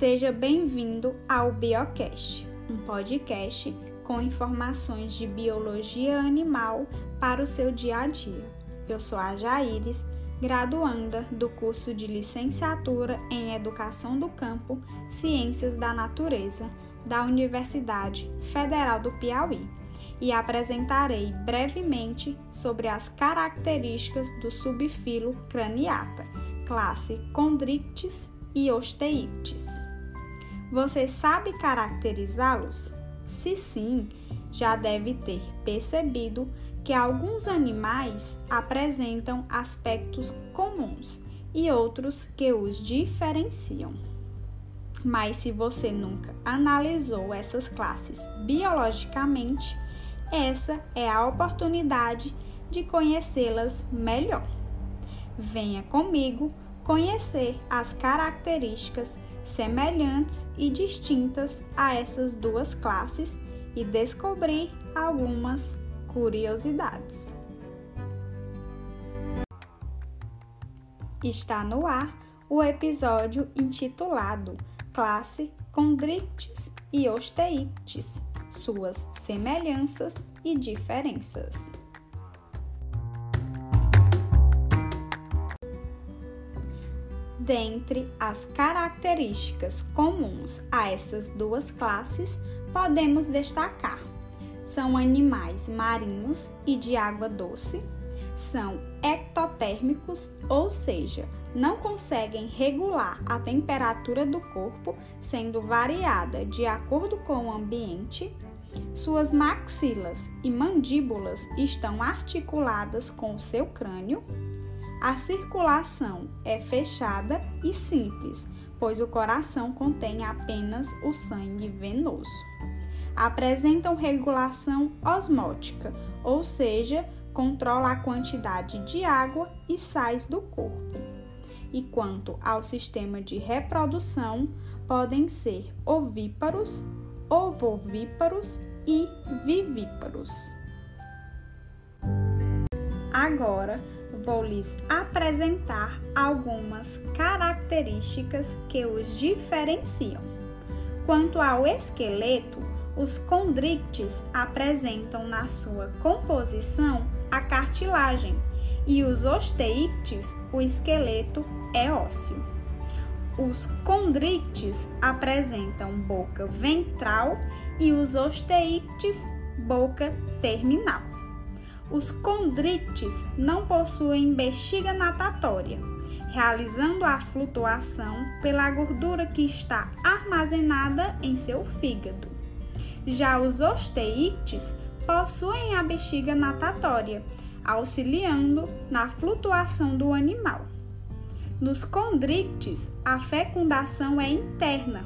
Seja bem-vindo ao Biocast, um podcast com informações de biologia animal para o seu dia a dia. Eu sou a Jaires, graduanda do curso de licenciatura em Educação do Campo, Ciências da Natureza, da Universidade Federal do Piauí, e apresentarei brevemente sobre as características do subfilo craniata, classe Chondrichthyes e Osteichthyes. Você sabe caracterizá-los? Se sim, já deve ter percebido que alguns animais apresentam aspectos comuns e outros que os diferenciam. Mas se você nunca analisou essas classes biologicamente, essa é a oportunidade de conhecê-las melhor. Venha comigo conhecer as características semelhantes e distintas a essas duas classes e descobrir algumas curiosidades. Está no ar o episódio intitulado Classe Chondrichthyes e Osteichthyes, suas semelhanças e diferenças. Dentre as características comuns a essas duas classes, podemos destacar: são animais marinhos e de água doce, são ectotérmicos, ou seja, não conseguem regular a temperatura do corpo, sendo variada de acordo com o ambiente. Suas maxilas e mandíbulas estão articuladas com o seu crânio a circulação é fechada e simples, pois o coração contém apenas o sangue venoso. Apresentam regulação osmótica, ou seja, controla a quantidade de água e sais do corpo. E quanto ao sistema de reprodução, podem ser ovíparos, ovovíparos e vivíparos. Agora, vou lhes apresentar algumas características que os diferenciam. Quanto ao esqueleto, os condrictes apresentam na sua composição a cartilagem e os osteictes, o esqueleto é ósseo. Os condrictes apresentam boca ventral e os osteictes, boca terminal. Os condrites não possuem bexiga natatória, realizando a flutuação pela gordura que está armazenada em seu fígado. Já os osteites possuem a bexiga natatória, auxiliando na flutuação do animal. Nos condrites, a fecundação é interna,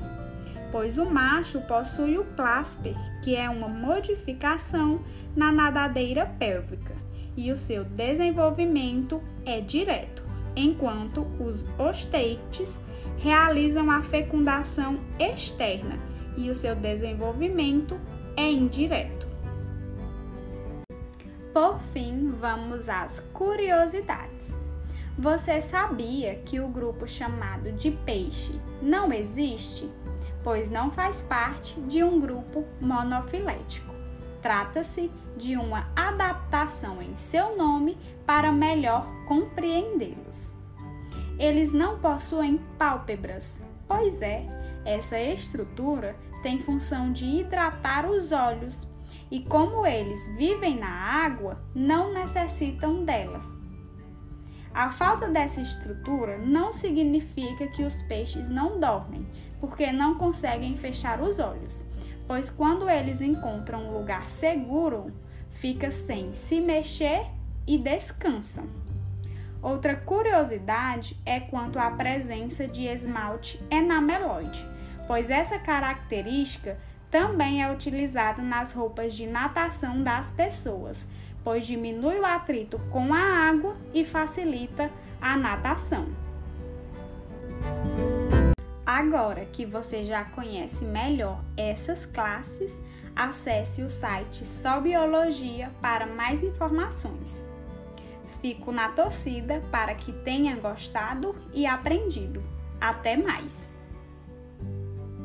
pois o macho possui o clasper, que é uma modificação na nadadeira pélvica, e o seu desenvolvimento é direto, enquanto os osteites realizam a fecundação externa e o seu desenvolvimento é indireto. Por fim, vamos às curiosidades. Você sabia que o grupo chamado de peixe não existe? Pois não faz parte de um grupo monofilético. Trata-se de uma adaptação em seu nome para melhor compreendê-los. Eles não possuem pálpebras, pois é, essa estrutura tem função de hidratar os olhos e, como eles vivem na água, não necessitam dela. A falta dessa estrutura não significa que os peixes não dormem, porque não conseguem fechar os olhos, pois quando eles encontram um lugar seguro, fica sem se mexer e descansam. Outra curiosidade é quanto à presença de esmalte enameloide, pois essa característica também é utilizada nas roupas de natação das pessoas, pois diminui o atrito com a água e facilita a natação. Agora que você já conhece melhor essas classes, acesse o site Só Biologia para mais informações. Fico na torcida para que tenha gostado e aprendido. Até mais!